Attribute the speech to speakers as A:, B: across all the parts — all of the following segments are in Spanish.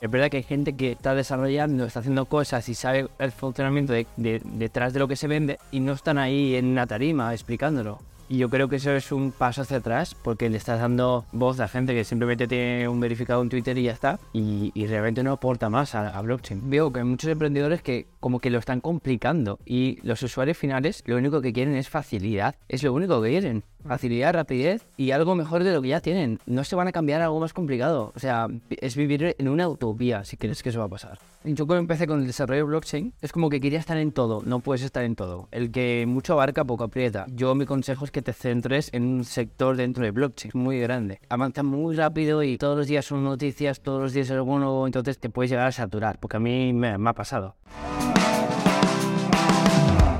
A: Es verdad que hay gente que está desarrollando, está haciendo cosas y sabe el funcionamiento de, de- detrás de lo que se vende y no están ahí en una tarima explicándolo. Y yo creo que eso es un paso hacia atrás porque le estás dando voz a gente que simplemente tiene un verificado en Twitter y ya está. Y, realmente no aporta más a blockchain. Veo que hay muchos emprendedores que como que lo están complicando y los usuarios finales lo único que quieren es facilidad. Es lo único que quieren. Facilidad, rapidez y algo mejor de lo que ya tienen. No se van a cambiar a algo más complicado. O sea, es vivir en una utopía si crees que eso va a pasar. Yo cuando empecé con el desarrollo de blockchain, es como que quería estar en todo. No puedes estar en todo. El que mucho abarca, poco aprieta. Yo mi consejo es que te centres en un sector dentro de blockchain muy grande. Avanza muy rápido y todos los días son noticias, todos los días es algo nuevo, entonces te puedes llegar a saturar, porque a mí me, me ha pasado.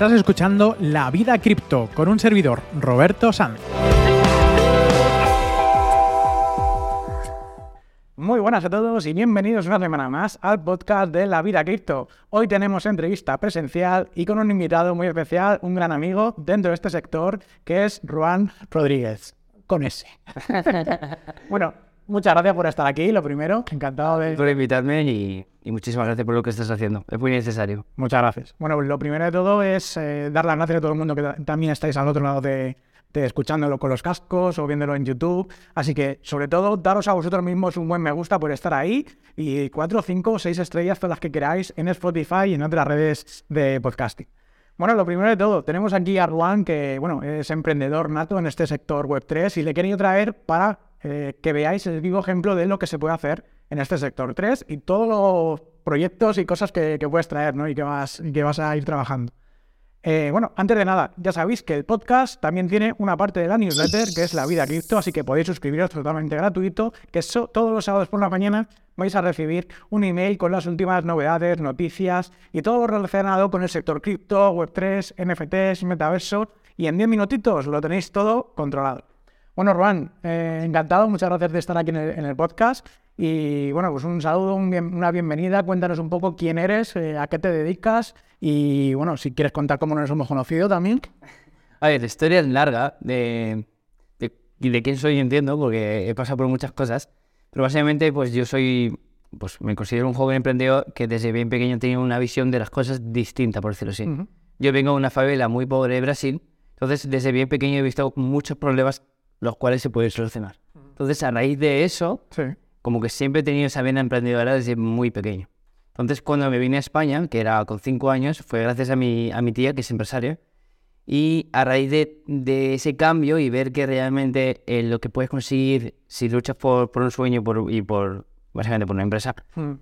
B: Estás escuchando La Vida Cripto con un servidor, Roberto Sanz. Muy buenas a todos y bienvenidos una semana más al podcast de La Vida Cripto. Hoy tenemos entrevista presencial y con un invitado muy especial, un gran amigo dentro de este sector, que es Juan Rodríguez, con S. bueno, muchas gracias por estar aquí, lo primero, encantado de...
A: Por invitarme y, y muchísimas gracias por lo que estás haciendo. Es muy necesario.
B: Muchas gracias. Bueno, lo primero de todo es eh, dar las gracias a todo el mundo que ta- también estáis al otro lado de, de escuchándolo con los cascos o viéndolo en YouTube. Así que, sobre todo, daros a vosotros mismos un buen me gusta por estar ahí y cuatro, cinco seis estrellas, todas las que queráis, en Spotify y en otras redes de podcasting. Bueno, lo primero de todo, tenemos aquí a Ruan, que bueno, es emprendedor nato en este sector Web3 y le he querido traer para eh, que veáis el vivo ejemplo de lo que se puede hacer en este sector 3 y todos los proyectos y cosas que, puedes traer ¿no? y, que vas, que vas a ir trabajando. Eh, bueno, antes de nada, ya sabéis que el podcast también tiene una parte de la newsletter que es La Vida Cripto, así que podéis suscribiros totalmente gratuito, que todos los sábados por la mañana vais a recibir un email con las últimas novedades, noticias y todo lo relacionado con el sector cripto, Web3, NFTs, metaverso y en 10 minutitos lo tenéis todo controlado. Bueno, Juan, eh, encantado, muchas gracias de estar aquí en el, en el podcast. Y bueno, pues un saludo, un bien- una bienvenida. Cuéntanos un poco quién eres, eh, a qué te dedicas y bueno, si quieres contar cómo nos hemos conocido también.
A: A ver, la historia es larga de, de, quién soy, entiendo, porque he pasado por muchas cosas. Pero básicamente, pues yo soy, pues me considero un joven emprendedor que desde bien pequeño tenía una visión de las cosas distinta, por decirlo así. Yo vengo de una favela muy pobre de Brasil, entonces desde bien pequeño he visto muchos problemas los cuales se pueden solucionar. Entonces, a raíz de eso,
B: Sí.
A: como que siempre he tenido esa vena emprendedora desde muy pequeño. Entonces, cuando me vine a España, que era con cinco años, fue gracias a mi, a mi tía, que es empresaria. Y a raíz de, de ese cambio y ver que realmente eh, lo que puedes conseguir si luchas por, por un sueño por- y por, básicamente, por una empresa,
B: Mm.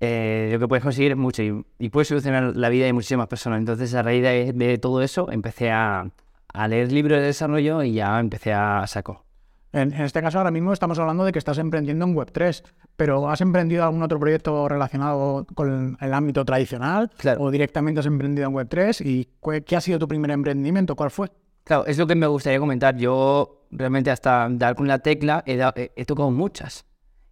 A: eh, lo que puedes conseguir es mucho y, y puedes solucionar la vida de muchísimas personas. Entonces, a raíz de, de todo eso, empecé a, a leer libros de desarrollo y ya empecé a saco.
B: En, este caso, ahora mismo estamos hablando de que estás emprendiendo en Web3, pero ¿has emprendido algún otro proyecto relacionado con el ámbito tradicional?
A: Claro.
B: ¿O directamente has emprendido en Web3? ¿Y qué ha sido tu primer emprendimiento? ¿Cuál fue?
A: Claro, es lo que me gustaría comentar. Yo realmente hasta dar con la tecla he, he- he tocado muchas.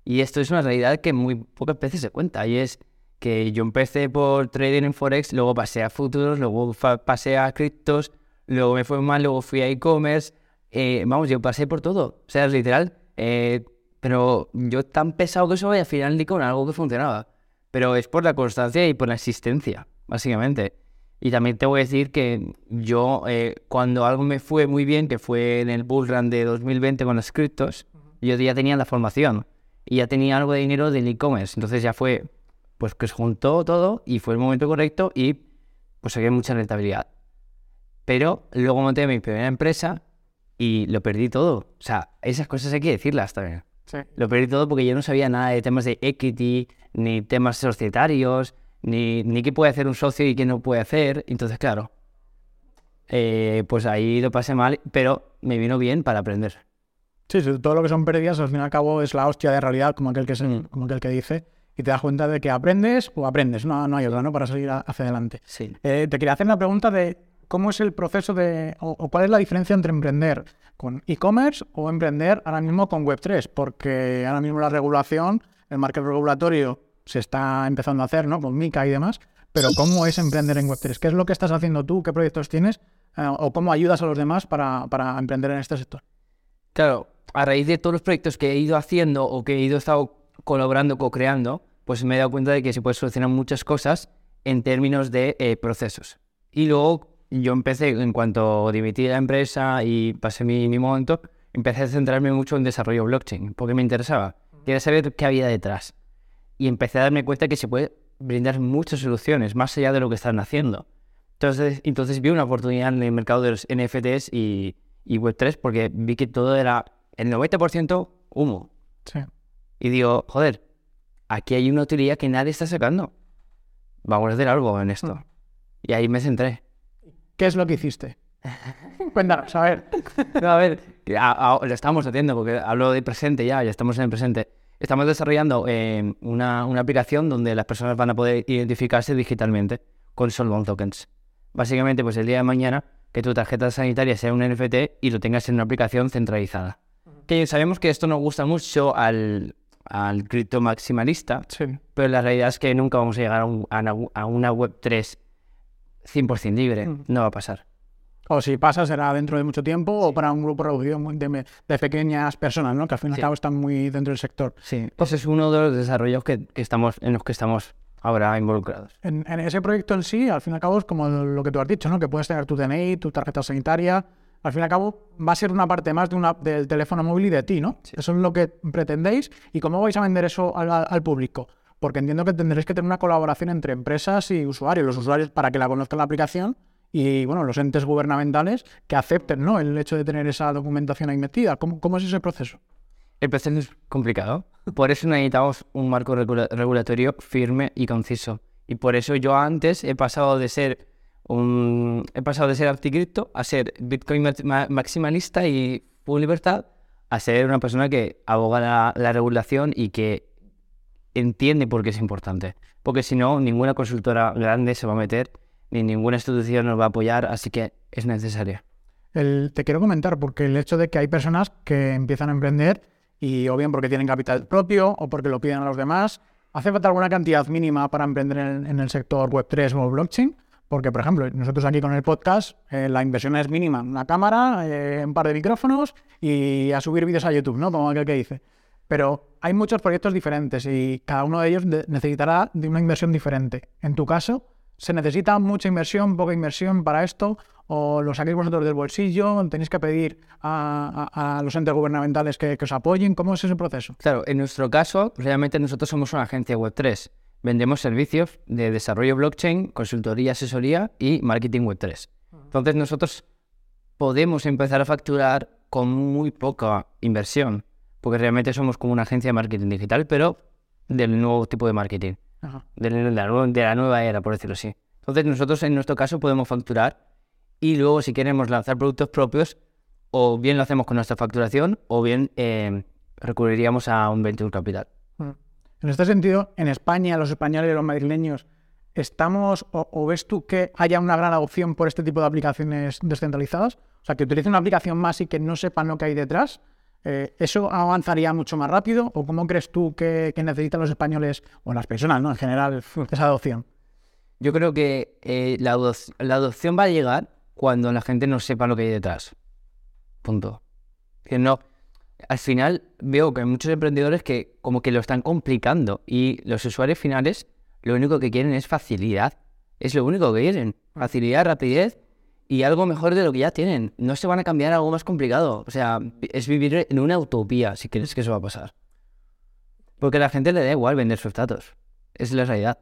A: Y esto es una realidad que muy pocas veces se cuenta. Y es que yo empecé por trading en Forex, luego pasé a futuros, luego pasé a criptos, luego me fue mal, luego fui a e-commerce. Eh, vamos, yo pasé por todo. O sea, es literal. Eh, pero yo tan pesado que soy, al final di con algo que funcionaba. Pero es por la constancia y por la existencia, básicamente. Y también te voy a decir que yo, eh, cuando algo me fue muy bien, que fue en el bull run de 2020 con los criptos, yo ya tenía la formación y ya tenía algo de dinero del e-commerce. Entonces ya fue, pues que se juntó todo y fue el momento correcto y pues saqué mucha rentabilidad. Pero luego monté mi primera empresa y lo perdí todo. O sea, esas cosas hay que decirlas también.
B: Sí.
A: Lo perdí todo porque yo no sabía nada de temas de equity, ni temas societarios, ni, ni qué puede hacer un socio y qué no puede hacer. Entonces, claro, eh, pues ahí lo pasé mal, pero me vino bien para aprender.
B: Sí, sí, todo lo que son pérdidas al fin y al cabo es la hostia de realidad, como aquel que, se,
A: Mm.
B: como aquel que dice. y te das cuenta de que aprendes o aprendes, no, no hay otra, ¿no? Para salir a- hacia adelante.
A: Sí.
B: Eh, te quería hacer la pregunta de cómo es el proceso de, o, cuál es la diferencia entre emprender con e-commerce o emprender ahora mismo con Web3, porque ahora mismo la regulación, el marco regulatorio se está empezando a hacer, ¿no? Con Mica y demás, pero ¿cómo es emprender en Web3? ¿Qué es lo que estás haciendo tú? ¿Qué proyectos tienes? Eh, ¿O cómo ayudas a los demás para, para emprender en este sector?
A: Claro, a raíz de todos los proyectos que he ido haciendo o que he ido estado colaborando, co-creando, pues me he dado cuenta de que se puede solucionar muchas cosas en términos de eh, procesos. Y luego yo empecé, en cuanto dimití de la empresa y pasé mi, mi momento, empecé a centrarme mucho en desarrollo blockchain, porque me interesaba. Quería saber qué había detrás. Y empecé a darme cuenta que se puede brindar muchas soluciones, más allá de lo que están haciendo. Entonces, entonces vi una oportunidad en el mercado de los NFTs y, y Web3 porque vi que todo era el 90% humo.
B: Sí.
A: Y digo, joder, aquí hay una utilidad que nadie está sacando. Vamos a hacer algo en esto. Y ahí me centré.
B: ¿Qué es lo que hiciste? Cuéntanos, a ver.
A: No, a ver, a- a- lo estamos haciendo porque hablo de presente ya, ya estamos en el presente. Estamos desarrollando eh, una, una aplicación donde las personas van a poder identificarse digitalmente con Solvon Tokens. Básicamente, pues el día de mañana, que tu tarjeta sanitaria sea un NFT y lo tengas en una aplicación centralizada. Que sabemos que esto nos gusta mucho al, al cripto maximalista,
B: Sí.
A: pero la realidad es que nunca vamos a llegar a, un- a una, a una web 3 100% libre.
B: Mm.
A: No va a pasar.
B: O si pasa, será dentro de mucho tiempo o para un grupo reducido de, de pequeñas personas, ¿no? Que al fin y al
A: Sí.
B: cabo están muy dentro del sector.
A: Sí, ese es uno de los desarrollos que, que estamos, en los que estamos ahora involucrados.
B: En, en ese proyecto en sí, al fin y al cabo, es como lo que tú has dicho, ¿no? Que puedes tener tu DNI, tu tarjeta sanitaria. Al fin y al cabo, va a ser una parte más de una, del teléfono móvil y de ti, ¿no? Eso es lo que pretendéis. ¿Y cómo vais a vender eso al, al público? Porque entiendo que tendréis que tener una colaboración entre empresas y usuarios. Los usuarios para que la conozcan la aplicación y, bueno, los entes gubernamentales que acepten, ¿no? El hecho de tener esa documentación ahí metida. ¿Cómo, cómo es ese proceso?
A: El proceso es complicado. Por eso necesitamos un marco regula- regulatorio firme y conciso. Y por eso yo antes he pasado de ser un he pasado de ser anticripto a ser Bitcoin ma- ma- maximalista y full libertad a ser una persona que aboga la regulación y que entiende por qué es importante. Porque si no, ninguna consultora grande se va a meter, ni ninguna institución nos va a apoyar, así que es necesaria.
B: El- te quiero comentar, porque el hecho de que hay personas que empiezan a emprender y o bien porque tienen capital propio o porque lo piden a los demás, ¿hace falta alguna cantidad mínima para emprender en, el sector Web3 o blockchain? Porque, por ejemplo, nosotros aquí con el podcast, eh, la inversión es mínima. Una cámara, eh, un par de micrófonos y a subir vídeos a YouTube, ¿no? Como aquel que dice. Pero hay muchos proyectos diferentes y cada uno de ellos necesitará de una inversión diferente. En tu caso, ¿se necesita mucha inversión, poca inversión para esto? ¿O lo saquéis vosotros del bolsillo? ¿Tenéis que pedir a los entes gubernamentales que, que os apoyen? ¿Cómo es ese proceso?
A: Claro, en nuestro caso, realmente nosotros somos una agencia Web3. Vendemos servicios de desarrollo blockchain, consultoría, asesoría y marketing Web3. Entonces nosotros podemos empezar a facturar con muy poca inversión, porque realmente somos como una agencia de marketing digital, pero del nuevo tipo de marketing,
B: Ajá.
A: de la, de la nueva era, por decirlo así. Entonces nosotros en nuestro caso podemos facturar y luego si queremos lanzar productos propios, o bien lo hacemos con nuestra facturación, o bien eh, recurriríamos a un venture capital.
B: En este sentido, en España, los españoles y los madrileños, ¿estamos o, o ves tú que haya una gran adopción por este tipo de aplicaciones descentralizadas? O sea, que utilicen una aplicación más y que no sepan lo que hay detrás. Eh, ¿Eso avanzaría mucho más rápido? ¿O cómo crees tú que, que necesitan los españoles o las personas, ¿no? En general, esa adopción.
A: Yo creo que eh, la, la adopción va a llegar cuando la gente no sepa lo que hay detrás. Punto. Que no. Al final veo que hay muchos emprendedores que como que lo están complicando y los usuarios finales lo único que quieren es facilidad. Es lo único que quieren. Facilidad, rapidez y algo mejor de lo que ya tienen. No se van a cambiar a algo más complicado. O sea, es vivir en una utopía si crees que eso va a pasar. Porque a la gente le da igual vender sus datos. Es la realidad.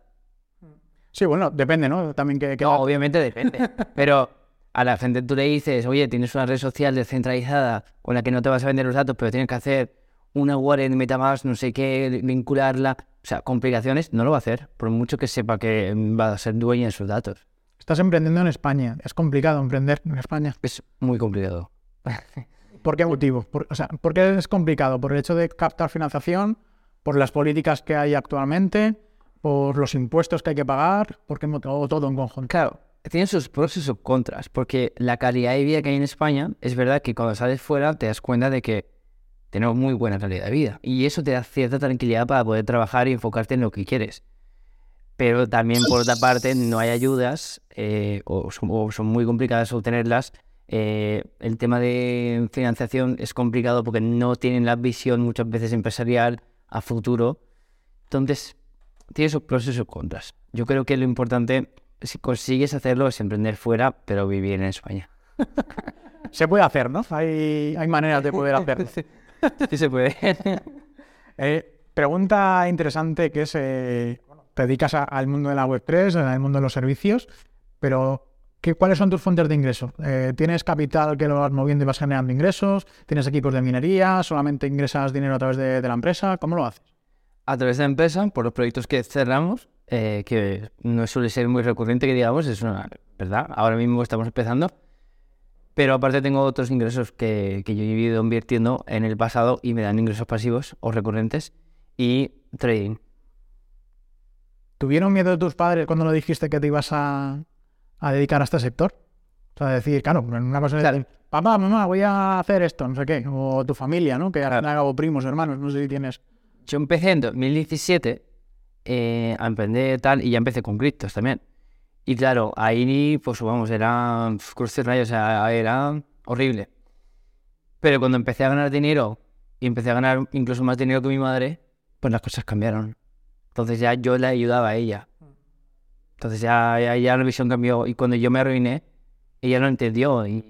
B: Sí, bueno, depende, ¿no? También que... que
A: No, obviamente depende. Pero a la gente tú le dices, oye, tienes una red social descentralizada con la que no te vas a vender los datos, pero tienes que hacer una wallet MetaMask, no sé qué, vincularla. O sea, complicaciones no lo va a hacer, por mucho que sepa que va a ser dueña de sus datos.
B: Estás emprendiendo en España. Es complicado emprender en España.
A: Es muy complicado.
B: ¿Por qué motivo? Por, o sea, ¿por qué es complicado? ¿Por el hecho de captar financiación? ¿Por las políticas que hay actualmente? ¿Por los impuestos que hay que pagar? ¿Por qué todo, todo en conjunto?
A: Claro, tiene sus pros y sus contras, porque la calidad de vida que hay en España, es verdad que cuando sales fuera te das cuenta de que tenemos muy buena calidad de vida. Y eso te da cierta tranquilidad para poder trabajar y enfocarte en lo que quieres. Pero también, por otra parte, no hay ayudas eh, o, son, muy complicadas obtenerlas. Eh, el tema de financiación es complicado porque no tienen la visión muchas veces empresarial a futuro. Entonces, tiene sus pros y sus contras. Yo creo que lo importante, si consigues hacerlo, es emprender fuera, pero vivir en España.
B: Se puede hacer, ¿no? Hay, hay maneras de poder hacerlo.
A: sí se puede.
B: Eh, pregunta interesante que es, eh, te dedicas al mundo de la Web3, al mundo de los servicios, pero ¿qué, ¿cuáles son tus fuentes de ingresos? Eh, ¿Tienes capital que lo vas moviendo y vas generando ingresos? ¿Tienes equipos de minería? ¿Solamente ingresas dinero a través de, la empresa? ¿Cómo lo haces?
A: A través de la empresa, por los proyectos que cerramos, que no suele ser muy recurrente, que digamos, es una verdad. Ahora mismo estamos empezando pero aparte tengo otros ingresos que, que, yo he ido invirtiendo en el pasado y me dan ingresos pasivos o recurrentes y trading.
B: ¿Tuvieron miedo de tus padres cuando lo dijiste que te ibas a, a dedicar a este sector? O sea, decir, claro, una cosa es papá, mamá, voy a hacer esto, no sé qué. O tu familia, ¿no? Que al fin primos, hermanos, no sé si tienes...
A: Yo empecé en 2017 eh, a emprender tal y ya empecé con criptos también. Y claro, ahí, pues vamos, era cruces rayos, o sea, era horrible. Pero cuando empecé a ganar dinero y empecé a ganar incluso más dinero que mi madre, pues las cosas cambiaron. Entonces ya yo le ayudaba a ella. Entonces ya, ya, la visión cambió. Y cuando yo me arruiné, ella lo entendió. Y,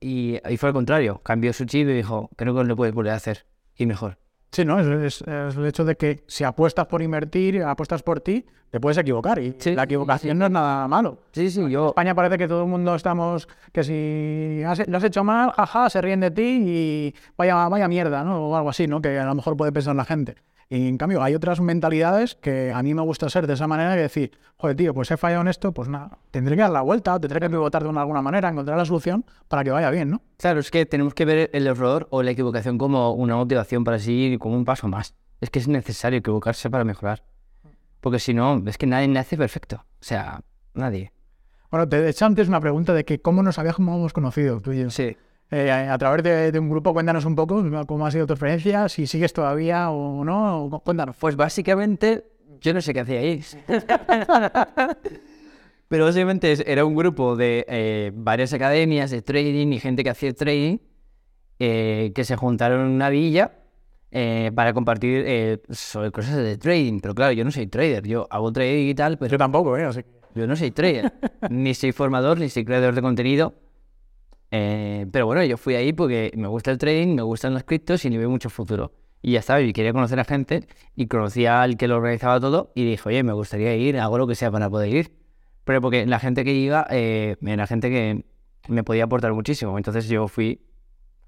A: y, y, fue al contrario. Cambió su chip y dijo, creo que lo puedes volver a hacer. Y mejor.
B: Sí, ¿no? Es, el hecho de que si apuestas por invertir, apuestas por ti, te puedes equivocar. Y la equivocación no es nada malo.
A: Sí, sí, yo...
B: En España parece que todo el mundo estamos... Que si lo has hecho mal, jaja, se ríen de ti y vaya, vaya mierda, ¿no? O algo así, ¿no? Que a lo mejor puede pensar la gente. Y en cambio, hay otras mentalidades que a mí me gusta ser de esa manera que decir, joder, tío, pues he fallado en esto, pues nada, tendré que dar la vuelta, tendré que pivotar de una, alguna manera, encontrar la solución para que vaya bien, ¿no?
A: Claro, es que tenemos que ver el error o la equivocación como una motivación para seguir como un paso más. Es que es necesario equivocarse para mejorar. Porque si no, es que nadie nace perfecto. O sea, nadie.
B: Bueno, te he hecho antes una pregunta de que cómo nos habíamos conocido tú y yo.
A: Sí.
B: Eh, a través de, un grupo, cuéntanos un poco cómo ha sido tu experiencia, si sigues todavía o no, cuéntanos.
A: Pues básicamente, yo no sé qué hacíais. Pero básicamente era un grupo de eh, varias academias de trading y gente que hacía trading eh, que se juntaron en una villa para compartir sobre cosas de trading. Pero claro, yo no soy trader, yo hago trading y tal, pero...
B: Yo tampoco, ¿eh?
A: Yo no soy trader, ni soy formador, ni soy creador de contenido. Eh, pero bueno, yo fui ahí porque me gusta el trading, me gustan los criptos y le veo mucho futuro. Y ya estaba, y quería conocer a gente y conocía al que lo organizaba todo y dije, oye, me gustaría ir, hago lo que sea para poder ir. Pero porque la gente que iba eh, era gente que me podía aportar muchísimo. Entonces yo fui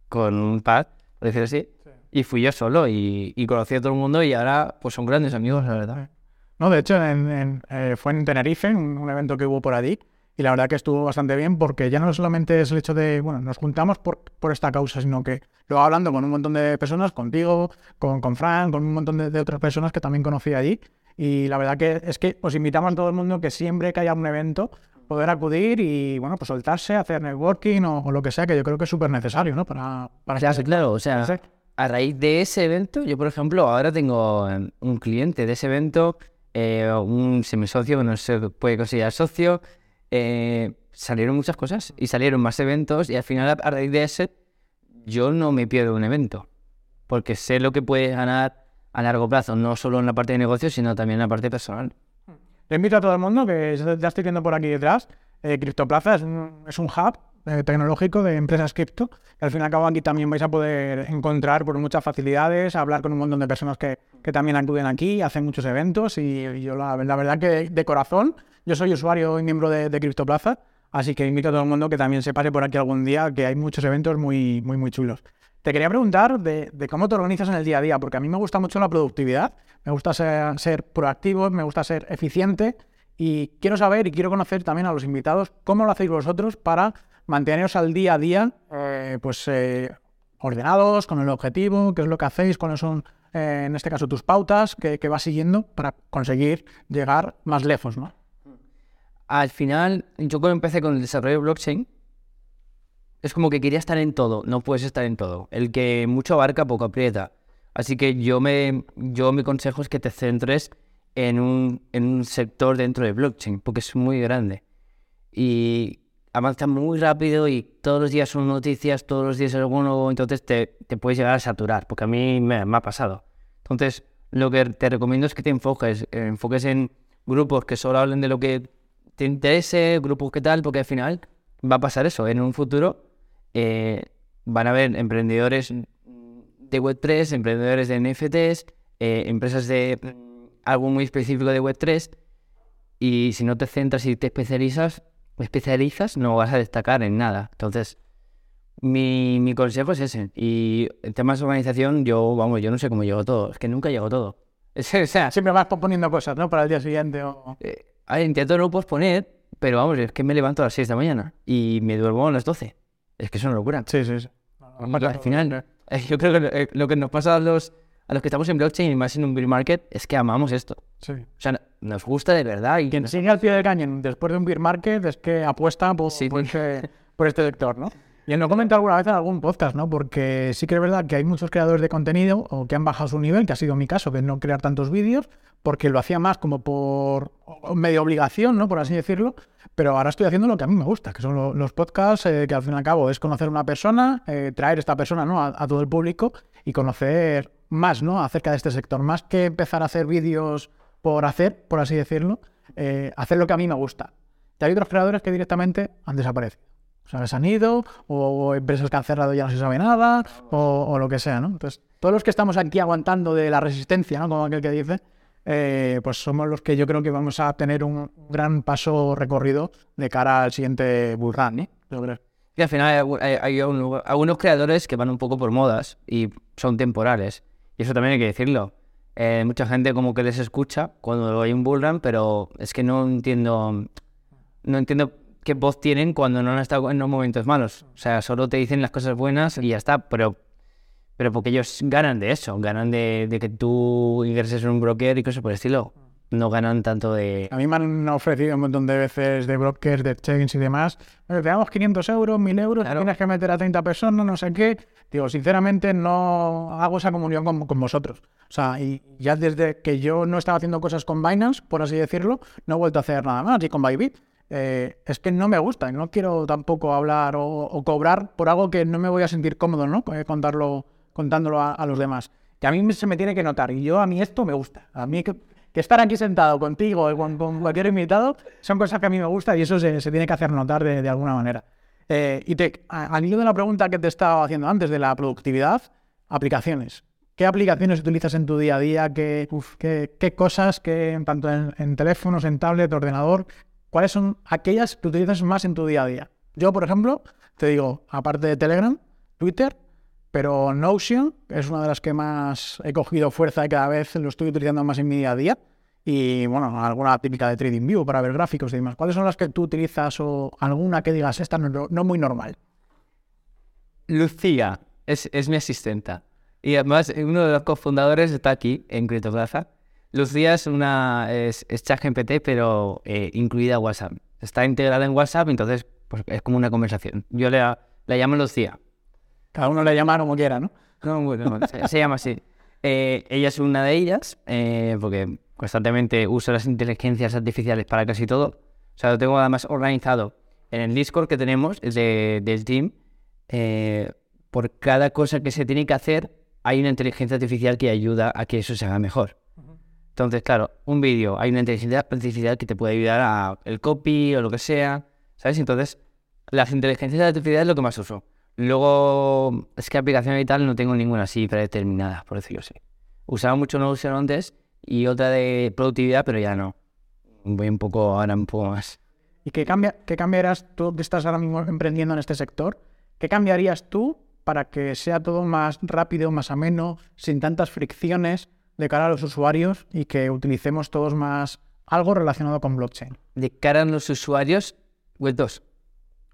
A: con un pad, por decirlo así, y fui yo solo y, conocí a todo el mundo y ahora pues son grandes amigos, la verdad.
B: No, de hecho, eh, fue en Tenerife, un, un, evento que hubo por allí, y la verdad que estuvo bastante bien porque ya no solamente es el hecho de, bueno, nos juntamos por, por esta causa, sino que luego hablando con un montón de personas, contigo, con, con Fran, con un montón de, otras personas que también conocí allí. Y la verdad que es que os invitamos a todo el mundo que siempre que haya un evento, poder acudir y, bueno, pues soltarse, hacer networking o, lo que sea, que yo creo que es súper necesario, ¿no? Para, para
A: claro, claro, o sea, a raíz de ese evento, yo por ejemplo, ahora tengo un cliente de ese evento, eh, un semisocio que no se puede considerar socio, eh, salieron muchas cosas y salieron más eventos y al final a raíz de ese yo no me pierdo un evento porque sé lo que puedes ganar a largo plazo, no solo en la parte de negocio, sino también en la parte personal.
B: Le invito a todo el mundo que ya estoy viendo por aquí detrás. Eh, CryptoPlaza es un, es un hub eh, tecnológico de empresas cripto. Y al fin y al cabo aquí también vais a poder encontrar por muchas facilidades, hablar con un montón de personas que, que también acuden aquí, hacen muchos eventos y, yo la, la, verdad que de corazón yo soy usuario y miembro de, de CryptoPlaza, así que invito a todo el mundo que también se pase por aquí algún día, que hay muchos eventos muy, muy, muy chulos. Te quería preguntar de, cómo te organizas en el día a día, porque a mí me gusta mucho la productividad, me gusta ser, proactivo, me gusta ser eficiente y quiero saber y quiero conocer también a los invitados cómo lo hacéis vosotros para manteneros al día a día, eh, pues eh, ordenados, con el objetivo, qué es lo que hacéis, cuáles son, eh, en este caso, tus pautas que, que vas siguiendo para conseguir llegar más lejos, ¿no?
A: Al final, yo cuando empecé con el desarrollo de blockchain, es como que quería estar en todo. No puedes estar en todo. El que mucho abarca, poco aprieta. Así que yo me, yo mi consejo es que te centres en un, en un sector dentro de blockchain, porque es muy grande. Y avanza muy rápido y todos los días son noticias, todos los días algo nuevo, entonces te, te puedes llegar a saturar, porque a mí me, ha pasado. Entonces, lo que te recomiendo es que te enfoques, enfoques en grupos que solo hablen de lo que te interese, grupos que tal, porque al final va a pasar eso. En un futuro eh, van a haber emprendedores de Web3, emprendedores de NFTs, eh, empresas de mm, algo muy específico de Web3, y si no te centras y te especializas, especializas, no vas a destacar en nada. Entonces, mi, mi consejo es ese. Y en temas de organización, yo, vamos, yo no sé cómo llego todo. Es que nunca llego todo. O sea,
B: Siempre vas poniendo cosas, ¿no? Para el día siguiente o...
A: eh, a ver, intento no posponer, pero vamos, es que me levanto a las 6 de la mañana y me duermo a las 12. Es que es una locura.
B: Sí, sí, sí.
A: Al final, yo creo que eh, lo que nos pasa a los, a los que estamos en blockchain y más en un bear market es que amamos esto.
B: Sí.
A: O sea, nos gusta de verdad. Y
B: Quien sigue al pie del cañón después de un beer market es que apuesta por,
A: Sí.
B: por, ese- por este sector, ¿no? Y lo he comentado alguna vez en algún podcast, ¿no? Porque sí que es verdad que hay muchos creadores de contenido o que han bajado su nivel, que ha sido mi caso, que no crear tantos vídeos, porque lo hacía más como por medio obligación, ¿no? Por así decirlo. Pero ahora estoy haciendo lo que a mí me gusta, que son lo- los podcasts, eh, que al fin y al cabo es conocer una persona, eh, traer esta persona, a todo el público y conocer más, ¿no? Acerca de este sector. Más que empezar a hacer vídeos por hacer, por así decirlo, eh, hacer lo que a mí me gusta. Y hay otros creadores que directamente han desaparecido. O sea, se han ido, o, empresas que han cerrado ya no se sabe nada, o, lo que sea, ¿no? Entonces, todos los que estamos aquí aguantando de la resistencia, ¿no? Como aquel que dice, eh, pues somos los que yo creo que vamos a tener un gran paso recorrido de cara al siguiente bull run, creo.
A: Y al final hay, hay- hay un- algunos creadores que van un poco por modas y son temporales. Y eso también hay que decirlo. Eh, mucha gente como que les escucha cuando hay un bullrun, pero es que no entiendo no entiendo qué voz tienen cuando no han estado en los momentos malos. O sea, solo te dicen las cosas buenas y ya está, pero pero porque ellos ganan de eso, ganan de, de que tú ingreses en un broker y cosas por el estilo. No ganan tanto de...
B: A mí me han ofrecido un montón de veces de brokers, de exchange y demás. "Oye, Te damos 500 euros, 1000 euros,
A: Claro.
B: tienes que meter a 30 personas, no sé qué. Digo, sinceramente no hago esa comunión con, con vosotros. O sea, y ya desde que yo no estaba haciendo cosas con Binance, por así decirlo, no he vuelto a hacer nada más. Y con Bybit, eh, es que no me gusta no quiero tampoco hablar o, cobrar por algo que no me voy a sentir cómodo, ¿no? Eh, Contarlo, contándolo a, los demás. Que a mí se me tiene que notar. Y yo, a mí esto me gusta. A mí que, estar aquí sentado contigo o con, cualquier invitado son cosas que a mí me gustan y eso se, tiene que hacer notar de, alguna manera. Eh, y te, al hilo de la pregunta que te estaba haciendo antes de la productividad, aplicaciones. ¿Qué aplicaciones utilizas en tu día a día? ¿Qué, qué, qué cosas, que, tanto en, en teléfonos, en tablet, ordenador? ¿Cuáles son aquellas que utilizas más en tu día a día? Yo, por ejemplo, te digo, aparte de Telegram, Twitter, pero Notion es una de las que más he cogido fuerza y cada vez lo estoy utilizando más en mi día a día. Y bueno, alguna típica de TradingView para ver gráficos y demás. ¿Cuáles son las que tú utilizas o alguna que digas, esta no, no muy normal?
A: Lucía es, es mi asistenta. Y además, uno de los cofundadores está aquí, en Criptoplaza. Lucía es una es, es ChatGPT, pero eh, incluida WhatsApp. Está integrada en WhatsApp, entonces pues, es como una conversación. Yo le, la llamo Lucía.
B: Cada uno le llama como quiera, ¿no?
A: No, bueno, se, se llama así. Eh, ella es una de ellas, eh, porque constantemente uso las inteligencias artificiales para casi todo. O sea, lo tengo además organizado en el Discord que tenemos de, del team. eh, por cada cosa que se tiene que hacer, hay una inteligencia artificial que ayuda a que eso se haga mejor. Entonces, claro, un vídeo, hay una inteligencia artificial que te puede ayudar a el copy o lo que sea, ¿sabes? Entonces, las inteligencias artificiales es lo que más uso. Luego, es que aplicación y tal no tengo ninguna así predeterminada, por decirlo así. Usaba mucho Notion antes y otra de productividad, pero ya no. Voy un poco, ahora un poco más.
B: ¿Y qué, cambia, qué cambiarás tú que estás ahora mismo emprendiendo en este sector? ¿Qué cambiarías tú para que sea todo más rápido, más ameno, sin tantas fricciones de cara a los usuarios y que utilicemos todos más algo relacionado con blockchain?
A: De cara a los usuarios, Web 2.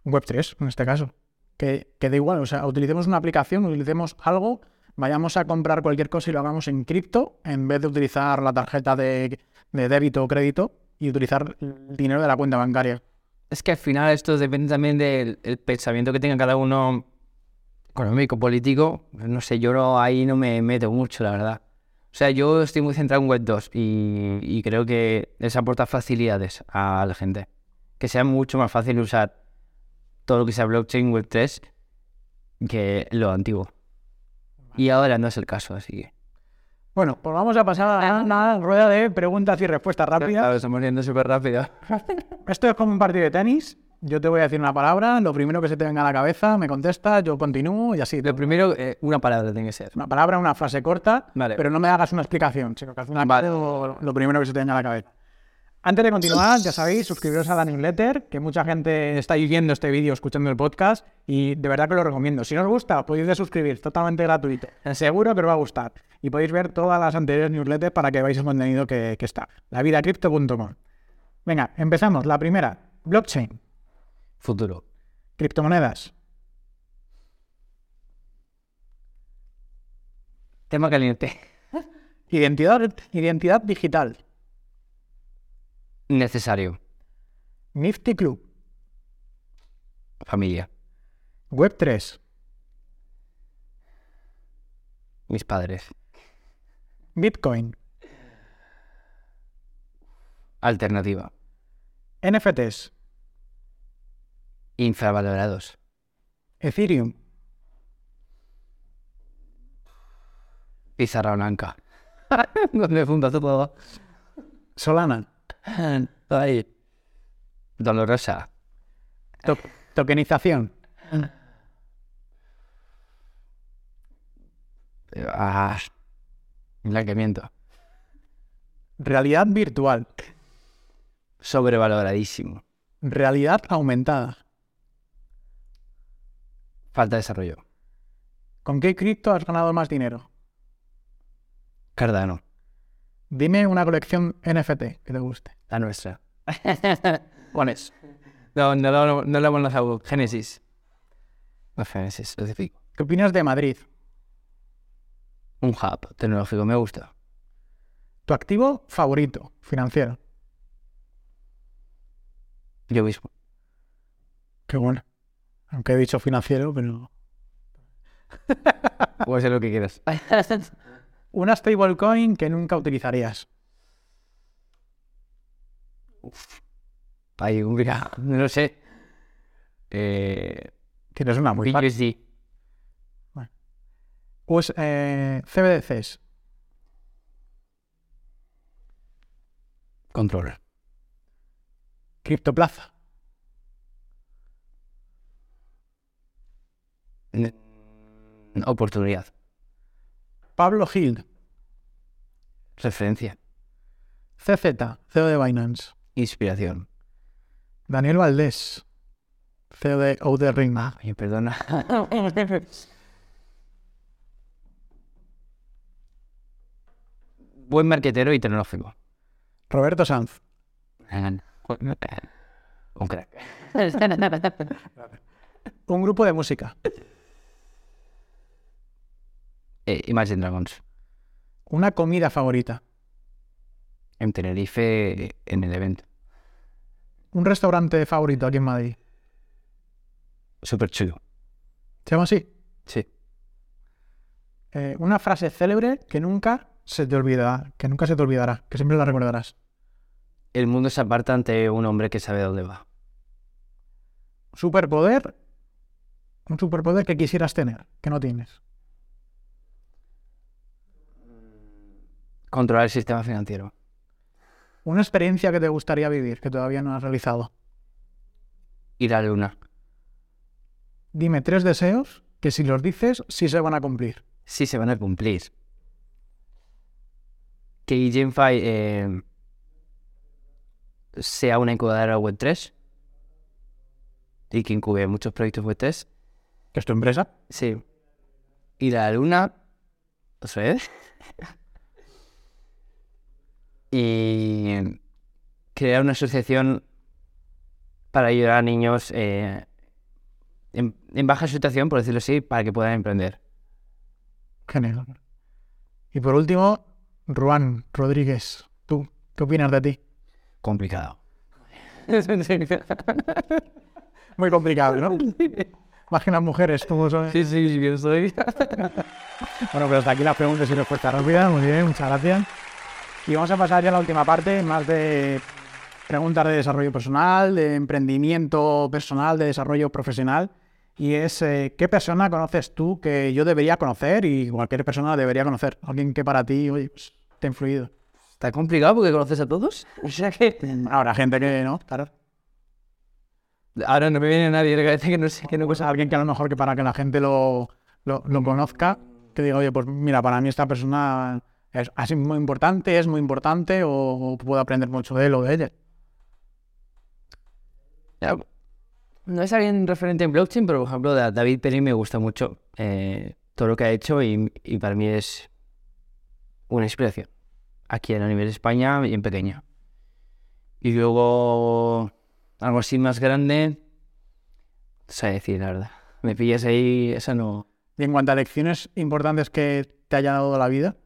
B: Web 3, en este caso. Que, que da igual, o sea, utilicemos una aplicación, utilicemos algo, vayamos a comprar cualquier cosa y lo hagamos en cripto en vez de utilizar la tarjeta de, de débito o crédito y utilizar el dinero de la cuenta bancaria.
A: Es que al final esto depende también del el pensamiento que tenga cada uno económico, político. No sé, yo no- ahí no me meto mucho, la verdad. O sea, yo estoy muy centrado en Web 2 y, y creo que les aporta facilidades a la gente. Que sea mucho más fácil usar todo lo que sea blockchain Web 3 que lo antiguo. Y ahora no es el caso, así que...
B: Bueno, pues vamos a pasar a una rueda de preguntas y respuestas rápidas.
A: Claro, estamos yendo súper rápido.
B: Esto es como un partido de tenis. Yo te voy a decir una palabra, lo primero que se te venga a la cabeza, me contestas, yo continúo y así.
A: Lo primero, eh, una palabra tiene que ser.
B: Una palabra, una frase corta,
A: Vale.
B: pero no me hagas una explicación, sino que al final
A: Vale.
B: lo, lo primero que se te venga a la cabeza. Antes de continuar, ya sabéis, suscribiros a la newsletter, que mucha gente está viendo este vídeo, escuchando el podcast, y de verdad que lo recomiendo. Si no os gusta, podéis suscribir, totalmente gratuito. Seguro que os va a gustar. Y podéis ver todas las anteriores newsletters para que veáis el contenido que, que está. lavidacrypto.com. Venga, empezamos. La primera, blockchain,
A: Futuro.
B: criptomonedas,
A: Tema caliente.
B: identidad, identidad digital,
A: Necesario.
B: Nifty Club,
A: Familia.
B: Web3,
A: Mis padres.
B: Bitcoin,
A: Alternativa.
B: NFTs,
A: Infravalorados.
B: Ethereum,
A: Pizarra blanca. ¿Dónde funda todo?
B: Solana,
A: Ahí. Dolorosa.
B: to- tokenización,
A: Ah. Blanqueamiento.
B: realidad virtual,
A: Sobrevaloradísimo.
B: realidad aumentada.
A: Falta de desarrollo.
B: ¿Con qué cripto has ganado más dinero?
A: Cardano.
B: Dime una colección NFT que te guste.
A: La nuestra.
B: ¿Cuál es?
A: No, no, no, no lo hemos lanzado. Génesis. No, Génesis, específico.
B: ¿Qué opinas de Madrid?
A: Un hub tecnológico, me gusta.
B: Tu activo favorito financiero.
A: Yo mismo.
B: Qué bueno. Aunque he dicho financiero, pero.
A: Puede ser lo que quieras.
B: Una stablecoin que nunca utilizarías.
A: Ahí, mira, no lo sé. Eh,
B: Tienes una muy fácil.
A: BUSD.
B: Pues eh, CBDCs.
A: Controller.
B: Criptoplaza.
A: Oportunidad.
B: Pablo Gil.
A: Referencia.
B: CZ, CEO de Binance.
A: Inspiración.
B: Daniel Valdés, CEO de Outer Ring.
A: Oye, perdona. Buen marquetero y tecnológico.
B: Roberto Sanz.
A: Un crack.
B: Un grupo de música.
A: Eh, Imagine Dragons.
B: Una comida favorita.
A: En Tenerife, en el evento.
B: Un restaurante favorito aquí en Madrid.
A: Súper chulo.
B: ¿Se llama así?
A: Sí.
B: Eh, una frase célebre que nunca se te olvidará, que nunca se te olvidará, que siempre la recordarás.
A: El mundo se aparta ante un hombre que sabe dónde va.
B: Superpoder. Un superpoder que quisieras tener, que no tienes.
A: Controlar el sistema financiero.
B: Una experiencia que te gustaría vivir, que todavía no has realizado.
A: Ir a la luna.
B: Dime tres deseos que si los dices, sí se van a cumplir.
A: Sí se van a cumplir. Que GenFi eh, sea una incubadora web 3 y que incube muchos proyectos web 3.
B: ¿Que es tu empresa?
A: Sí. Ir a la luna. ¿Otra vez? Y crear una asociación para ayudar a niños eh, en, en baja situación, por decirlo así, para que puedan emprender.
B: Genial. Y por último, Juan Rodríguez, ¿tú qué opinas de ti?
A: Complicado.
B: Muy complicado, ¿no? Más que las mujeres, como son.
A: Sí, sí, sí, yo soy.
B: Bueno, pero hasta aquí las preguntas y respuestas rápidas. Muy bien, muchas gracias. Y vamos a pasar ya a la última parte, más de preguntas de desarrollo personal, de emprendimiento personal, de desarrollo profesional. Y es, eh, ¿qué persona conoces tú que yo debería conocer y cualquier persona debería conocer? Alguien que para ti, oye, pues, te ha influido.
A: Está complicado porque conoces a todos. O sea que.
B: Habrá gente que no, claro.
A: Ahora no me viene nadie a la cabeza que no sé, que no
B: Pues alguien que a lo mejor que para que la gente lo, lo, lo conozca, que diga, oye, pues mira, para mí esta persona es así muy importante, es muy importante o, o puedo aprender mucho de él o de ella.
A: No es alguien referente en blockchain, pero por ejemplo, Da- David Perry me gusta mucho eh, todo lo que ha hecho y, y para mí es una inspiración. Aquí a nivel de España y en pequeña. Y luego algo así más grande, no sé decir la verdad. Me pillas ahí, esa no.
B: Y en cuanto a lecciones importantes que te haya dado la vida,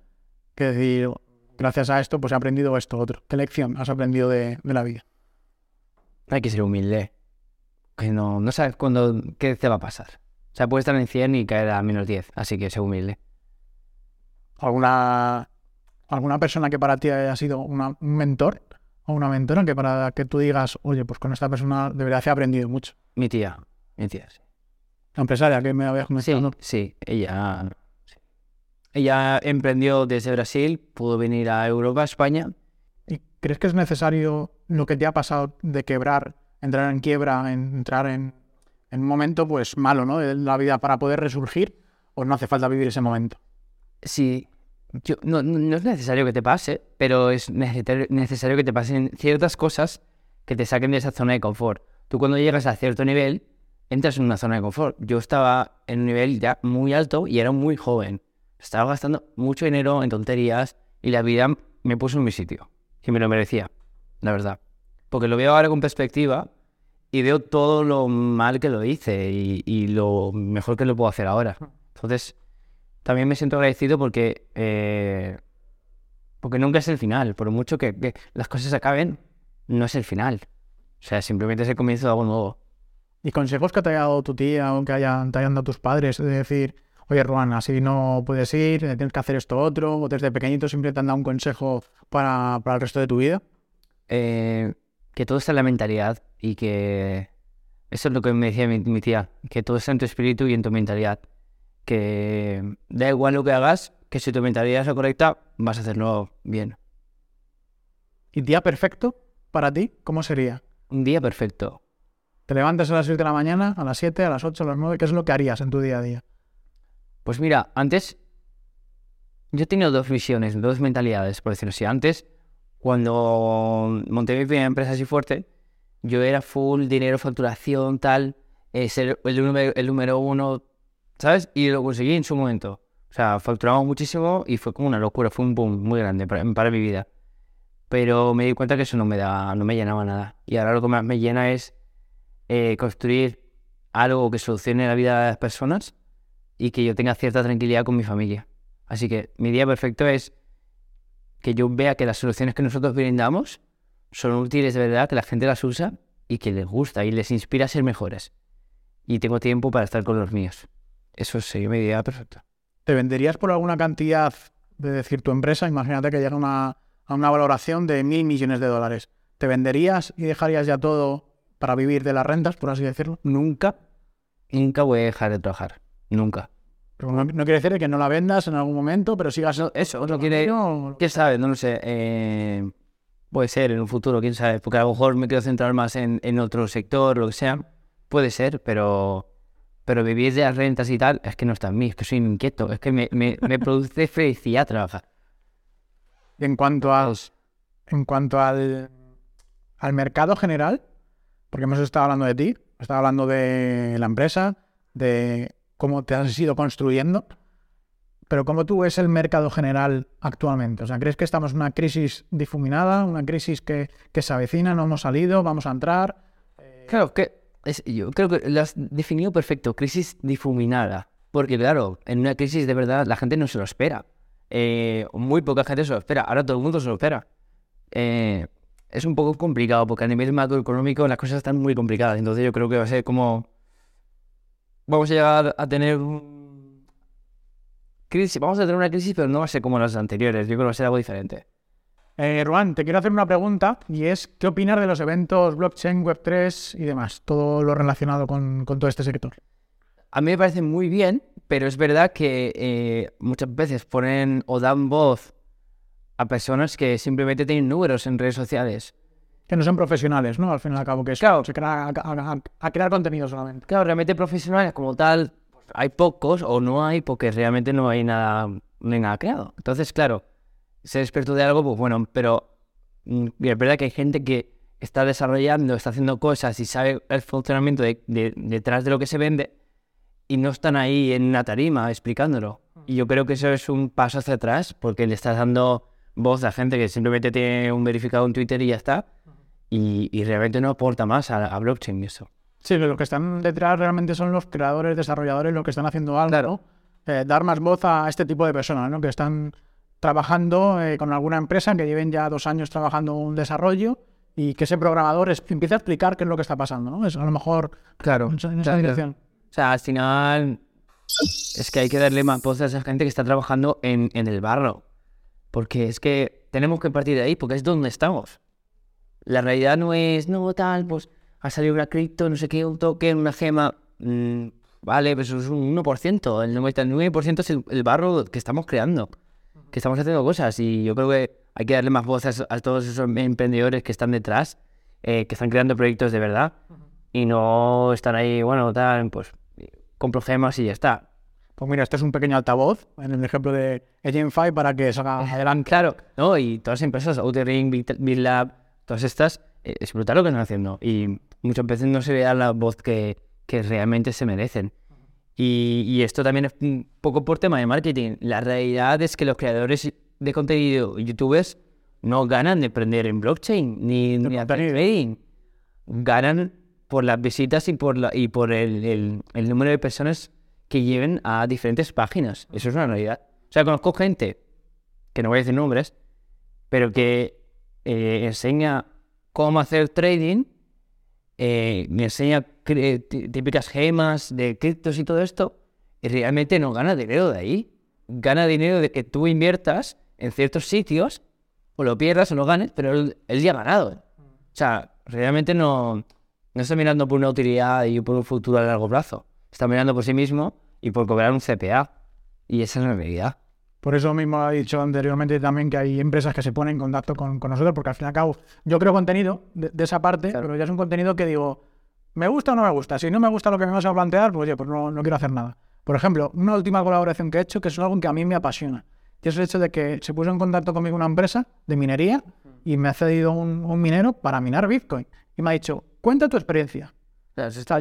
B: que decir, gracias a esto, pues he aprendido esto otro. ¿Qué lección has aprendido de, de la vida?
A: Hay que ser humilde. Que no, no sabes cuándo, qué te va a pasar. O sea, puedes estar en 100 y caer a menos 10, así que sé humilde.
B: ¿Alguna, alguna persona que para ti haya sido una- un mentor o una mentora que para que tú digas, oye, pues con esta persona de verdad he aprendido mucho?
A: Mi tía, mi tía, sí.
B: La empresaria que me habías
A: Sí,
B: comentado. ¿no?
A: sí, ella, sí. Ella emprendió desde Brasil, pudo venir a Europa, a España.
B: ¿Y crees que es necesario lo que te ha pasado de quebrar, entrar en quiebra, en- entrar en, en un momento pues malo, ¿no? De la vida para poder resurgir o no hace falta vivir ese momento?
A: Sí, yo, no, no- es necesario que te pase, pero es necesario, necesario que te pasen ciertas cosas que te saquen de esa zona de confort. Tú cuando llegas a cierto nivel, entras en una zona de confort. Yo estaba en un nivel ya muy alto y era muy joven. Estaba gastando mucho dinero en tonterías y la vida me puso en mi sitio. Y me lo merecía, la verdad. Porque lo veo ahora con perspectiva y veo todo lo mal que lo hice y, lo mejor que lo puedo hacer ahora. Entonces, también me siento agradecido porque, eh, porque nunca es el final. Por mucho que, que las cosas acaben, no es el final. O sea, simplemente es el comienzo de algo nuevo.
B: ¿Y consejos que te haya dado tu tía o que hayan, te hayan dado tus padres? De decir, oye, Juan, así no puedes ir, eh, tienes que hacer esto otro, o desde pequeñito siempre te han dado un consejo para, para el resto de tu vida.
A: Eh, que todo está en la mentalidad y que eso es lo que me decía mi, mi tía, que todo está en tu espíritu y en tu mentalidad. Que da igual lo que hagas, que si tu mentalidad es la correcta, vas a hacerlo bien.
B: ¿Y día perfecto para ti? ¿Cómo sería?
A: Un día perfecto.
B: ¿Te levantas a las 7 de la mañana, a las 7, a las 8, a las 9? ¿Qué es lo que harías en tu día a día?
A: Pues mira, antes yo he tenido dos visiones, dos mentalidades, por decirlo así. Antes, cuando monté mi primera empresa así fuerte, yo era full dinero, facturación, tal, eh, ser el número, el número uno, ¿sabes? Y lo conseguí en su momento. O sea, facturamos muchísimo y fue como una locura, fue un boom muy grande para, mi vida. Pero me di cuenta que eso no me da, no me llenaba nada. Y ahora lo que más me llena es eh, construir algo que solucione la vida de las personas y que yo tenga cierta tranquilidad con mi familia. Así que mi día perfecto es que yo vea que las soluciones que nosotros brindamos son útiles de verdad, que la gente las usa y que les gusta y les inspira a ser mejores. Y tengo tiempo para estar con los míos. Eso sería mi día perfecto.
B: ¿Te venderías por alguna cantidad de decir tu empresa? Imagínate que llega una, a una valoración de mil millones de dólares. ¿Te venderías y dejarías ya todo para vivir de las rentas, por así decirlo?
A: Nunca, nunca voy a dejar de trabajar. Nunca.
B: Pero no, no quiere decir que no la vendas en algún momento, pero sigas...
A: Eso, no quiere...
B: No,
A: ¿Quién sabe? No lo sé. eh, puede ser en un futuro, quién sabe. Porque a lo mejor me quiero centrar más en, en otro sector, lo que sea. Puede ser, pero, pero vivir de las rentas y tal, es que no está en mí, es que soy inquieto. Es que me, me, me produce felicidad trabajar.
B: Y en cuanto a, en cuanto al, al mercado general, porque hemos estado hablando de ti, estado hablando de la empresa, de cómo te has ido construyendo, pero ¿cómo tú ves el mercado general actualmente? O sea, ¿crees que estamos en una crisis difuminada, una crisis que, que se avecina, no hemos salido, vamos a entrar?
A: Claro, que es- yo creo que lo has definido perfecto, crisis difuminada. Porque claro, en una crisis de verdad la gente no se lo espera. Eh, muy poca gente se lo espera. Ahora todo el mundo se lo espera. Eh, es un poco complicado porque a nivel macroeconómico las cosas están muy complicadas. Entonces yo creo que va a ser como... Vamos a llegar a tener un... crisis. Vamos a tener una crisis, pero no va a ser como las anteriores. Yo creo que va a ser algo diferente.
B: Eh, Ruan, te quiero hacer una pregunta y es, ¿qué opinas de los eventos blockchain, Web3 y demás? Todo lo relacionado con, con todo este sector.
A: A mí me parece muy bien, pero es verdad que eh, muchas veces ponen o dan voz a personas que simplemente tienen números en redes sociales.
B: Que no son profesionales, ¿no? Al fin y al cabo, que es,
A: Claro.
B: se crea a, a- a- a crear contenido solamente.
A: Claro, realmente profesionales como tal, pues, hay pocos o no hay porque realmente no hay nada, no hay nada creado. Entonces, claro, ser experto de algo, pues bueno, pero mm, es verdad que hay gente que está desarrollando, está haciendo cosas y sabe el funcionamiento de- de- detrás de lo que se vende y no están ahí en una tarima explicándolo. Y yo creo que eso es un paso hacia atrás porque le estás dando voz a gente que simplemente tiene un verificado en Twitter y ya está. Y, y realmente no aporta más a, a blockchain eso.
B: Sí, los que están detrás realmente son los creadores, desarrolladores, los que están haciendo algo.
A: Claro.
B: ¿no? Eh, dar más voz a este tipo de personas, ¿no? Que están trabajando eh, con alguna empresa, que lleven ya dos años trabajando un desarrollo y que ese programador es- empiece a explicar qué es lo que está pasando, ¿no? Es a lo mejor
A: Claro.
B: en esa, en esa
A: Claro.
B: dirección.
A: O sea, al final es que hay que darle más voz a esa gente que está trabajando en, en el barro. Porque es que tenemos que partir de ahí, porque es donde estamos. La realidad no es, no, tal, pues ha salido una cripto, no sé qué, un token, una gema. mm, vale, pues eso es un 1%. El 99% es el, el barro que estamos creando, que estamos haciendo cosas. Y yo creo que hay que darle más voz a, a todos esos emprendedores que están detrás, eh, que están creando proyectos de verdad. Y no están ahí, bueno, tal, pues compro gemas y ya está.
B: Pues mira, este es un pequeño altavoz en el ejemplo de Agent 5 para que salga adelante.
A: Claro, ¿no? Y todas las empresas, Outer Ring, todas estas, eh, es brutal lo que están haciendo. Y muchas veces no se vea la voz que, que realmente se merecen. Y, y esto también es un poco por tema de marketing. La realidad es que los creadores de contenido, youtubers, no ganan de aprender en blockchain ni, ni hacer
B: contenido.
A: trading. Ganan por las visitas y por, la, y por el, el- el número de personas que lleven a diferentes páginas. Eso es una realidad. O sea, conozco gente, que no voy a decir nombres, pero que eh, enseña cómo hacer trading, eh, me enseña típicas gemas de criptos y todo esto, y realmente no gana dinero de ahí. Gana dinero de que tú inviertas en ciertos sitios, o lo pierdas o lo ganes, pero él ya ha ganado. O sea, realmente no, no está mirando por una utilidad y por un futuro a largo plazo. Está mirando por sí mismo y por cobrar un CPA. Y esa es la realidad.
B: Por eso mismo he dicho anteriormente también que hay empresas que se ponen en contacto con, con nosotros, porque al fin y al cabo yo creo contenido de, de esa parte,
A: Claro.
B: pero ya es un contenido que digo, ¿me gusta o no me gusta? Si no me gusta lo que me vas a plantear, pues oye, pues no, no quiero hacer nada. Por ejemplo, una última colaboración que he hecho, que es algo que a mí me apasiona, y es el hecho de que se puso en contacto conmigo una empresa de minería y me ha cedido un, un minero para minar Bitcoin. Y me ha dicho, cuenta tu experiencia.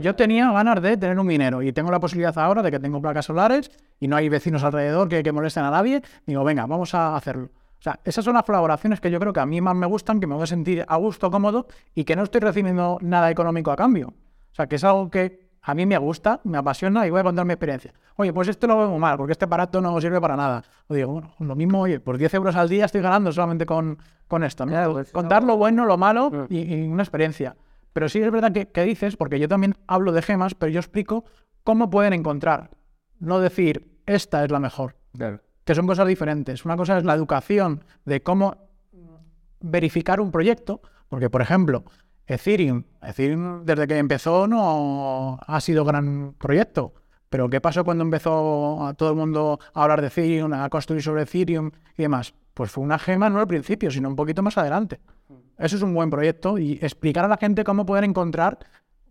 B: Yo tenía ganas de tener un minero y tengo la posibilidad ahora de que tengo placas solares y no hay vecinos alrededor que, que molesten a nadie. Digo, venga, vamos a hacerlo. O sea, esas son las colaboraciones que yo creo que a mí más me gustan, que me voy a sentir a gusto, cómodo y que no estoy recibiendo nada económico a cambio. O sea, que es algo que a mí me gusta, me apasiona y voy a contar mi experiencia. Oye, pues esto lo veo mal, porque este aparato no sirve para nada. O digo, bueno, lo mismo, oye, por 10 euros al día estoy ganando solamente con, con esto. ¿no?
A: Pues,
B: Contar lo bueno, lo malo
A: Mm.
B: y, y una experiencia. Pero sí es verdad que, que dices, porque yo también hablo de gemas, pero yo explico cómo pueden encontrar. No decir, esta es la mejor,
A: Claro.
B: que son cosas diferentes. Una cosa es la educación de cómo verificar un proyecto, porque por ejemplo, Ethereum, Ethereum desde que empezó no ha sido gran proyecto, pero ¿qué pasó cuando empezó a todo el mundo a hablar de Ethereum, a construir sobre Ethereum y demás? Pues fue una gema no al principio, sino un poquito más adelante. Eso es un buen proyecto y explicar a la gente cómo poder encontrar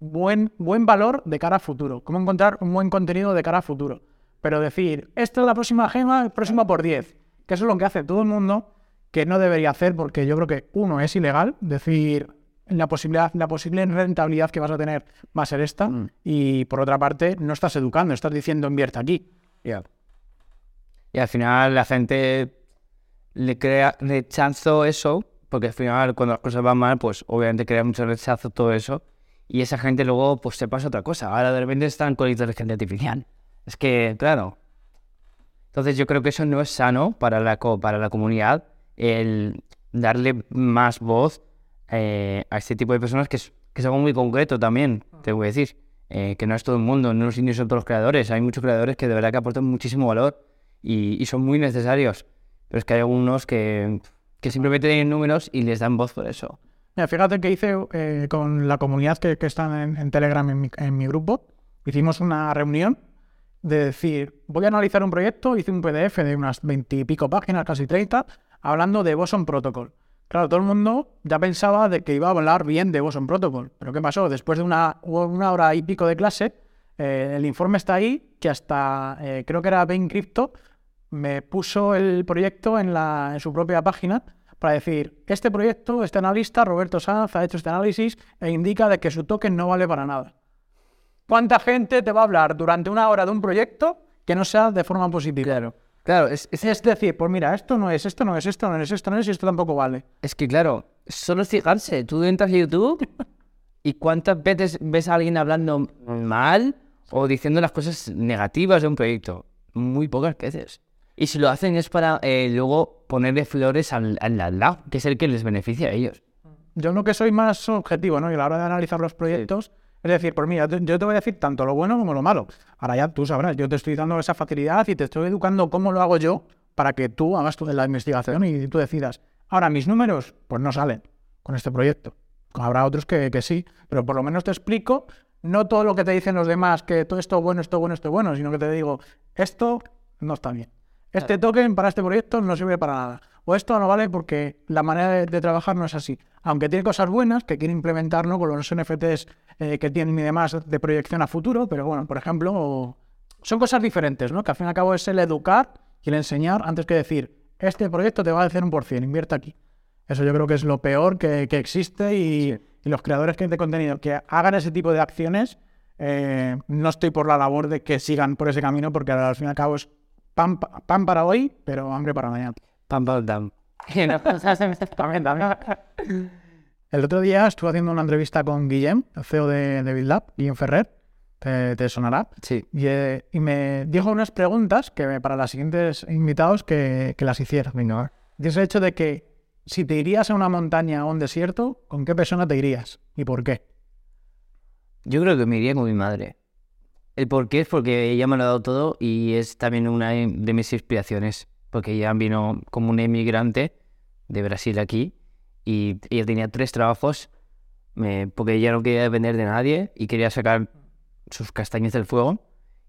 B: buen, buen valor de cara a futuro, cómo encontrar un buen contenido de cara a futuro. Pero decir, esta es la próxima gema, el próximo por 10, que eso es lo que hace todo el mundo, que no debería hacer porque yo creo que uno es ilegal, decir la posibilidad, la posible rentabilidad que vas a tener va a ser esta,
A: Mm.
B: y por otra parte no estás educando, estás diciendo invierte aquí.
A: Y al final la gente le crea rechazo eso, porque al final cuando las cosas van mal, pues obviamente crea mucho rechazo todo eso. y esa gente luego pues se pasa a otra cosa. Ahora de repente están con inteligencia artificial. Es que, claro. Entonces yo creo que eso no es sano para la, co- para la comunidad, el darle más voz eh, a este tipo de personas que es, que es algo muy concreto también, te voy a decir. Eh, que no es todo el mundo, no los indios son todos los creadores. Hay muchos creadores que de verdad que aportan muchísimo valor y, y son muy necesarios. Pero es que hay algunos que, que simplemente tienen números y les dan voz por eso.
B: Mira, fíjate que hice eh, con la comunidad que, que está en, Telegram en mi, en mi grupo. Hicimos una reunión de decir, voy a analizar un proyecto, hice un PDF de unas 20 y pico páginas, casi 30, hablando de Boson Protocol. Claro, todo el mundo ya pensaba de que iba a hablar bien de Boson Protocol. Pero ¿qué pasó? Después de una, una hora y pico de clase, eh, el informe está ahí, que hasta, eh, creo que era Bain Crypto, me puso el proyecto en, la, en su propia página para decir, este proyecto, este analista, Roberto Sanz, ha hecho este análisis e indica de que su token no vale para nada. ¿Cuánta gente te va a hablar durante una hora de un proyecto que no sea de forma positiva?
A: Claro, claro, es, es,
B: Es decir, pues mira, esto no es, esto no es, esto no es, esto no es y esto tampoco vale.
A: es que, claro, solo es fijarse. Tú entras a YouTube y cuántas veces ves a alguien hablando mal o diciendo las cosas negativas de un proyecto. Muy pocas veces. Y si lo hacen es para eh, luego ponerle flores al, al al lado, que es el que les beneficia a ellos.
B: Yo lo que soy más objetivo, ¿no? Y a la hora de analizar los proyectos, es decir, pues mira, yo te voy a decir tanto lo bueno como lo malo. Ahora ya tú sabrás, yo te estoy dando esa facilidad y te estoy educando cómo lo hago yo para que tú hagas tu- la investigación y tú decidas. Ahora, mis números, pues no salen con este proyecto. Habrá otros que, que sí, pero por lo menos te explico, no todo lo que te dicen los demás, que todo esto es bueno, esto es bueno, esto es bueno, sino que te digo, esto no está bien. Este token para este proyecto no sirve para nada. O esto no vale porque la manera de, de trabajar no es así. Aunque tiene cosas buenas que quiere implementar ¿no? con los NFTs eh, que tienen y demás de proyección a futuro, pero bueno, por ejemplo, o- son cosas diferentes, ¿no? Que al fin y al cabo es el educar y el enseñar antes que decir, este proyecto te va a hacer un por cien, invierte aquí. Eso yo creo que es lo peor que, que existe y, y los creadores que- de contenido que hagan ese tipo de acciones, eh, no estoy por la labor de que sigan por ese camino porque al fin y al cabo es pan, pa- pan para hoy, pero hambre para mañana.
A: Pam, pam, pam.
B: También, también. El otro día estuve haciendo una entrevista con Guillem, el CEO de, de BuildUp, Guillem Ferrer, te, te sonará,
A: Sí.
B: y, eh, y me dijo unas preguntas que me- para los siguientes invitados que, que las hiciera. Y es el hecho de que si te irías a una montaña o a un desierto, ¿con qué persona te irías? ¿Y por qué?
A: Yo creo que me iría con mi madre. El por qué es porque ella me lo ha dado todo y es también una de mis inspiraciones. Porque ella vino como una inmigrante de Brasil aquí y ella tenía tres trabajos me- porque ella no quería depender de nadie y quería sacar sus castañas del fuego.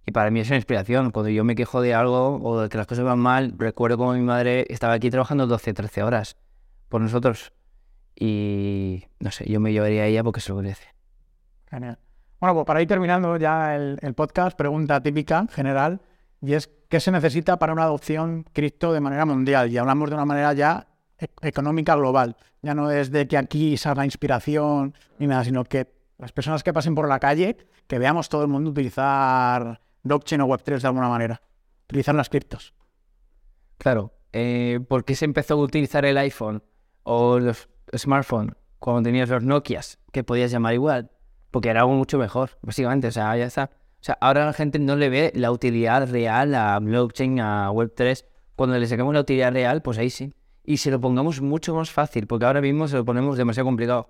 A: Y para mí es una inspiración. Cuando yo me quejo de algo o de que las cosas van mal, recuerdo como mi madre estaba aquí trabajando 12, 13 horas por nosotros. Y no sé, yo me llevaría a ella porque se lo merece.
B: Genial. Bueno, pues para ir terminando ya el, podcast, pregunta típica, general, y es ¿qué se necesita para una adopción cripto de manera mundial? Y hablamos de una manera ya e- económica global. Ya no es de que aquí salga inspiración ni nada, sino que las personas que pasen por la calle, que veamos todo el mundo utilizar blockchain o Web3 de alguna manera. Utilizar las criptos.
A: Claro, eh, ¿por qué se empezó a utilizar el iPhone o los smartphones cuando tenías los Nokias, que podías llamar igual? Porque era algo mucho mejor, básicamente, o sea, ya está. O sea, ahora la gente no le ve la utilidad real a blockchain, a Web3. Cuando le sacamos la utilidad real, pues ahí sí. Y se lo pongamos mucho más fácil, porque ahora mismo se lo ponemos demasiado complicado.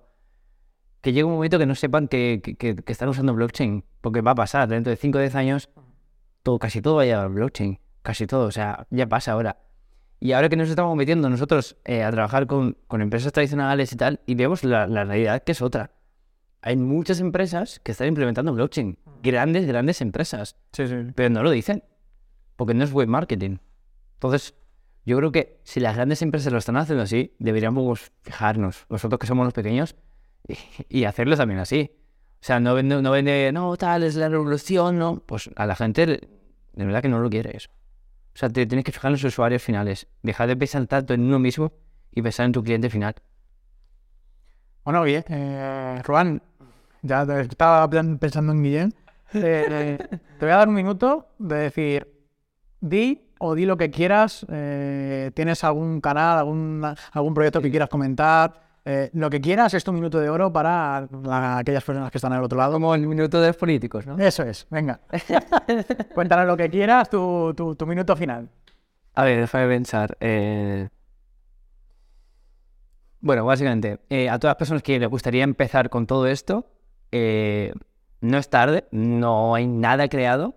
A: Que llegue un momento que no sepan que- que están usando blockchain, porque va a pasar, dentro de 5 o 10 años, todo, casi todo va a llevar blockchain, casi todo, o sea, ya pasa ahora. Y ahora que nos estamos metiendo nosotros eh, a trabajar con, con empresas tradicionales y tal, y vemos la, la realidad que es otra. Hay muchas empresas que están implementando blockchain, grandes, grandes empresas,
B: Sí, sí.
A: pero no lo dicen, porque no es web marketing. Entonces, yo creo que si las grandes empresas lo están haciendo así, deberíamos fijarnos, nosotros que somos los pequeños, y, y hacerlo también así. O sea, no vende, no vende, no, tal, es la revolución, no. Pues a la gente de verdad que no lo quiere eso. O sea, te tienes que fijar en los usuarios finales. Dejar de pensar tanto en uno mismo y pensar en tu cliente final.
B: Bueno, bien, eh, Juan, ya estaba pensando en Guillén. Eh, eh, te voy a dar un minuto de decir, di o di lo que quieras. eh, ¿Tienes algún canal, algún, algún proyecto que quieras comentar? eh, lo que quieras es tu minuto de oro para la- aquellas personas que están al otro lado.
A: Como el minuto de los políticos, ¿no?
B: Eso es, venga. Cuéntanos lo que quieras, tu, tu- tu minuto final.
A: A ver, déjame pensar. eh, Bueno, básicamente, eh, a todas las personas que les gustaría empezar con todo esto, eh, no es tarde, no hay nada creado.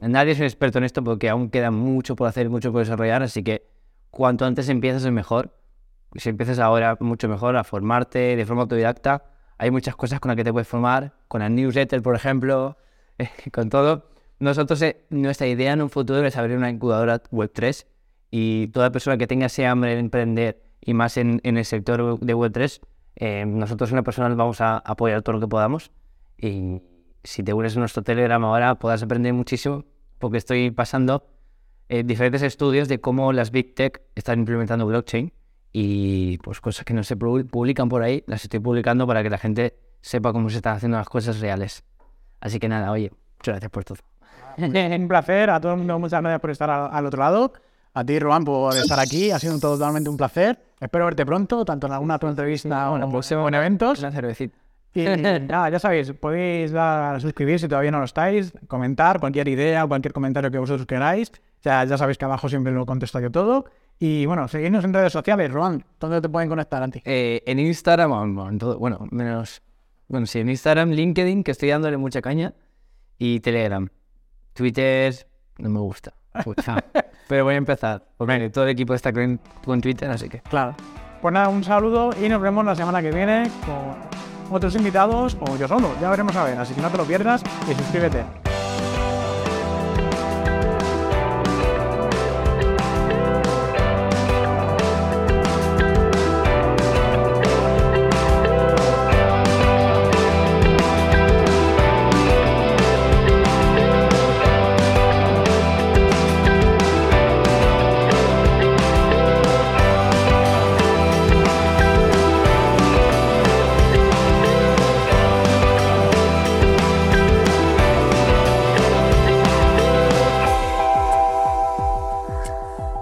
A: Nadie es un experto en esto porque aún queda mucho por hacer, mucho por desarrollar, así que cuanto antes empiezas es mejor. Si empiezas ahora, mucho mejor a formarte de forma autodidacta. Hay muchas cosas con las que te puedes formar, con el newsletter, por ejemplo, con todo. Nosotros, eh, nuestra idea en un futuro es abrir una incubadora Web3 y toda persona que tenga ese hambre de emprender y más en, en el sector de Web3, eh, nosotros en la personal vamos a apoyar todo lo que podamos. Y si te unes a nuestro Telegram ahora, podrás aprender muchísimo porque estoy pasando eh, diferentes estudios de cómo las Big Tech están implementando blockchain y pues cosas que no se pu- publican por ahí, las estoy publicando para que la gente sepa cómo se están haciendo las cosas reales. Así que nada, oye, muchas gracias por todo.
B: Un placer, a todo el mundo muchas gracias por estar al, al otro lado. A ti, Roman, por estar aquí, ha sido totalmente un placer. Espero verte pronto, tanto en alguna otra entrevista o, o en eventos.
A: Una cervecita.
B: Y nada, ya sabéis, podéis dar a suscribir si todavía no lo estáis, comentar cualquier idea, cualquier comentario que vosotros queráis. Ya, ya sabéis que abajo siempre lo contesto yo todo. Y bueno, seguidnos en redes sociales, Roman, ¿dónde te pueden conectar a ti?
A: Eh, en Instagram, en bueno, menos. Bueno, sí, en Instagram, LinkedIn, que estoy dándole mucha caña, y Telegram. Twitter, no me gusta. Pero voy a empezar. Porque todo el equipo está con, con Twitter, así que.
B: Claro. Pues nada, un saludo y nos vemos la semana que viene con otros invitados o yo solo. Ya veremos a ver, así que no te lo pierdas y suscríbete.